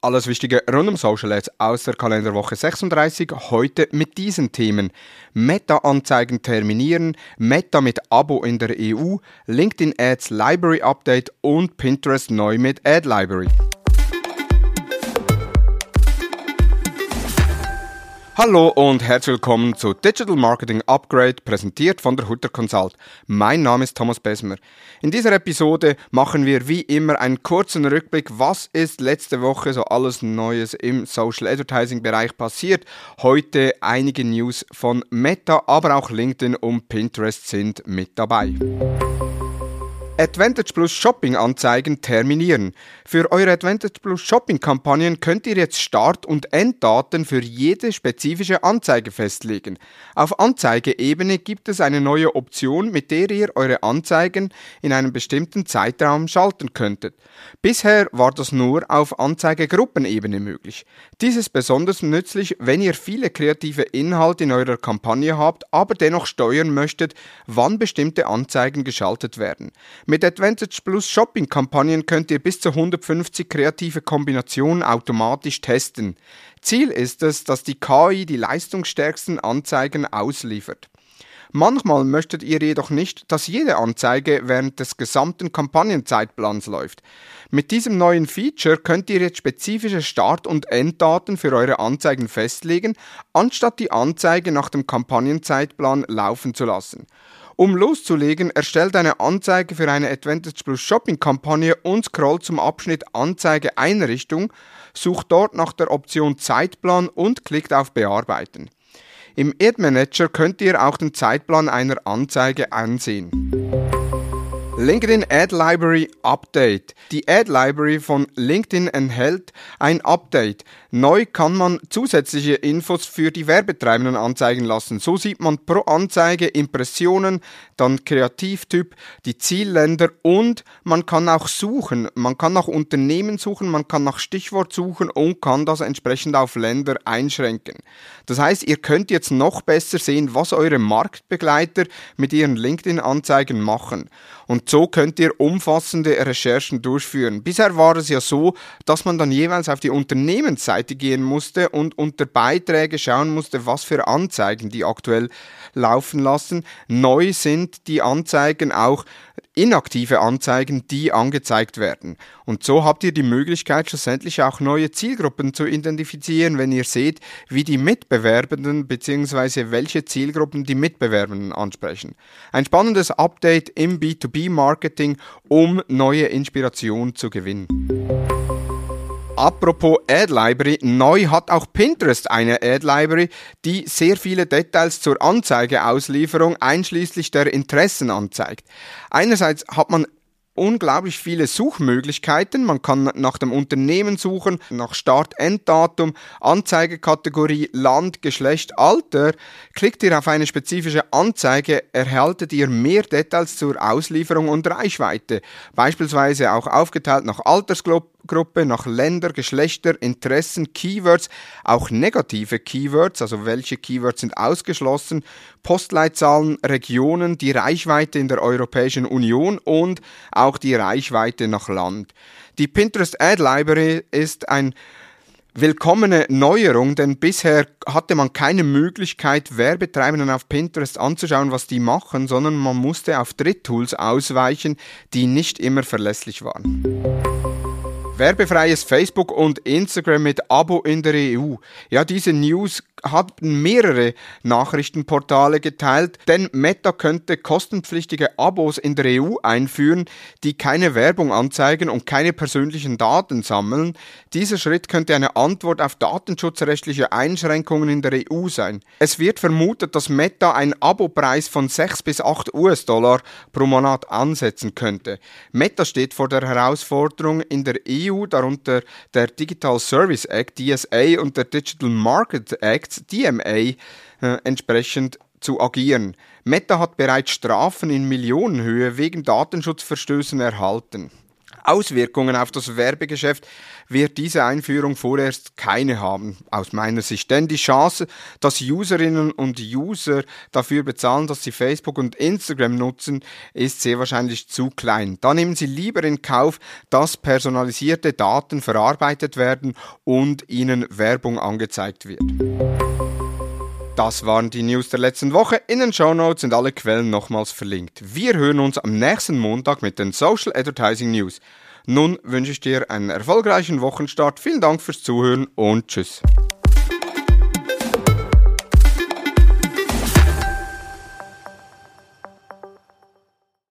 Alles Wichtige rund um Social Ads aus der Kalenderwoche 36. Heute mit diesen Themen. Meta-Anzeigen terminieren, Meta mit Abo in der EU, LinkedIn Ads Library Update und Pinterest neu mit Ad Library. Hallo und herzlich willkommen zu Digital Marketing Upgrade, präsentiert von der Hutter Consult. Mein Name ist Thomas Besmer. In dieser Episode machen wir wie immer einen kurzen Rückblick, was ist letzte Woche so alles Neues im Social Advertising Bereich passiert. Heute einige News von Meta, aber auch LinkedIn und Pinterest sind mit dabei. Advantage Plus Shopping Anzeigen terminieren. Für eure Advantage Plus Shopping Kampagnen könnt ihr jetzt Start- und Enddaten für jede spezifische Anzeige festlegen. Auf Anzeigeebene gibt es eine neue Option, mit der ihr eure Anzeigen in einem bestimmten Zeitraum schalten könntet. Bisher war das nur auf Anzeigegruppenebene möglich. Dies ist besonders nützlich, wenn ihr viele kreative Inhalte in eurer Kampagne habt, aber dennoch steuern möchtet, wann bestimmte Anzeigen geschaltet werden. Mit Advantage Plus Shopping Kampagnen könnt ihr bis zu 150 kreative Kombinationen automatisch testen. Ziel ist es, dass die KI die leistungsstärksten Anzeigen ausliefert. Manchmal möchtet ihr jedoch nicht, dass jede Anzeige während des gesamten Kampagnenzeitplans läuft. Mit diesem neuen Feature könnt ihr jetzt spezifische Start- und Enddaten für eure Anzeigen festlegen, anstatt die Anzeige nach dem Kampagnenzeitplan laufen zu lassen. Um loszulegen, erstellt eine Anzeige für eine Advantage Plus Shopping Kampagne und scrollt zum Abschnitt Anzeige Einrichtung, sucht dort nach der Option Zeitplan und klickt auf Bearbeiten. Im Ad Manager könnt ihr auch den Zeitplan einer Anzeige ansehen. LinkedIn Ad Library Update. Die Ad Library von LinkedIn enthält ein Update. Neu kann man zusätzliche Infos für die Werbetreibenden anzeigen lassen. So sieht man pro Anzeige Impressionen, dann Kreativtyp, die Zielländer und man kann auch suchen. Man kann nach Unternehmen suchen, man kann nach Stichwort suchen und kann das entsprechend auf Länder einschränken. Das heißt, ihr könnt jetzt noch besser sehen, was eure Marktbegleiter mit ihren LinkedIn-Anzeigen machen. Und so könnt ihr umfassende Recherchen durchführen. Bisher war es ja so, dass man dann jeweils auf die Unternehmensseite gehen musste und unter Beiträge schauen musste, was für Anzeigen die aktuell laufen lassen. Neu sind die Anzeigen auch inaktive Anzeigen, die angezeigt werden. Und so habt ihr die Möglichkeit, schlussendlich auch neue Zielgruppen zu identifizieren, wenn ihr seht, wie die Mitbewerbenden bzw. welche Zielgruppen die Mitbewerbenden ansprechen. Ein spannendes Update im B2B-Marketing, um neue Inspiration zu gewinnen. Apropos Ad Library, neu hat auch Pinterest eine Ad Library, die sehr viele Details zur Anzeigeauslieferung einschließlich der Interessen anzeigt. Einerseits hat man unglaublich viele Suchmöglichkeiten. Man kann nach dem Unternehmen suchen, nach Start-Enddatum, Anzeigekategorie, Land, Geschlecht, Alter. Klickt ihr auf eine spezifische Anzeige, erhaltet ihr mehr Details zur Auslieferung und Reichweite. Beispielsweise auch aufgeteilt nach Altersgruppe Gruppe nach Länder, Geschlechter, Interessen, Keywords, auch negative Keywords, also welche Keywords sind ausgeschlossen, Postleitzahlen, Regionen, die Reichweite in der Europäischen Union und auch die Reichweite nach Land. Die Pinterest Ad Library ist ein willkommene Neuerung, denn bisher hatte man keine Möglichkeit, Werbetreibenden auf Pinterest anzuschauen, was die machen, sondern man musste auf Dritttools ausweichen, die nicht immer verlässlich waren. Werbefreies Facebook und Instagram mit Abo in der EU. Ja, diese News hatten mehrere Nachrichtenportale geteilt, denn Meta könnte kostenpflichtige Abos in der EU einführen, die keine Werbung anzeigen und keine persönlichen Daten sammeln. Dieser Schritt könnte eine Antwort auf datenschutzrechtliche Einschränkungen in der EU sein. Es wird vermutet, dass Meta einen Abopreis von 6 bis 8 US-Dollar pro Monat ansetzen könnte. Meta steht vor der Herausforderung in der EU, darunter der Digital Service Act, DSA und der Digital Market Act, Acts DMA äh, entsprechend zu agieren. Meta hat bereits Strafen in Millionenhöhe wegen Datenschutzverstößen erhalten. Auswirkungen auf das Werbegeschäft wird diese Einführung vorerst keine haben, aus meiner Sicht. Denn die Chance, dass Userinnen und User dafür bezahlen, dass sie Facebook und Instagram nutzen, ist sehr wahrscheinlich zu klein. Da nehmen sie lieber in Kauf, dass personalisierte Daten verarbeitet werden und ihnen Werbung angezeigt wird. Das waren die News der letzten Woche. In den Show Notes sind alle Quellen nochmals verlinkt. Wir hören uns am nächsten Montag mit den Social Advertising News. Nun wünsche ich dir einen erfolgreichen Wochenstart. Vielen Dank fürs Zuhören und tschüss.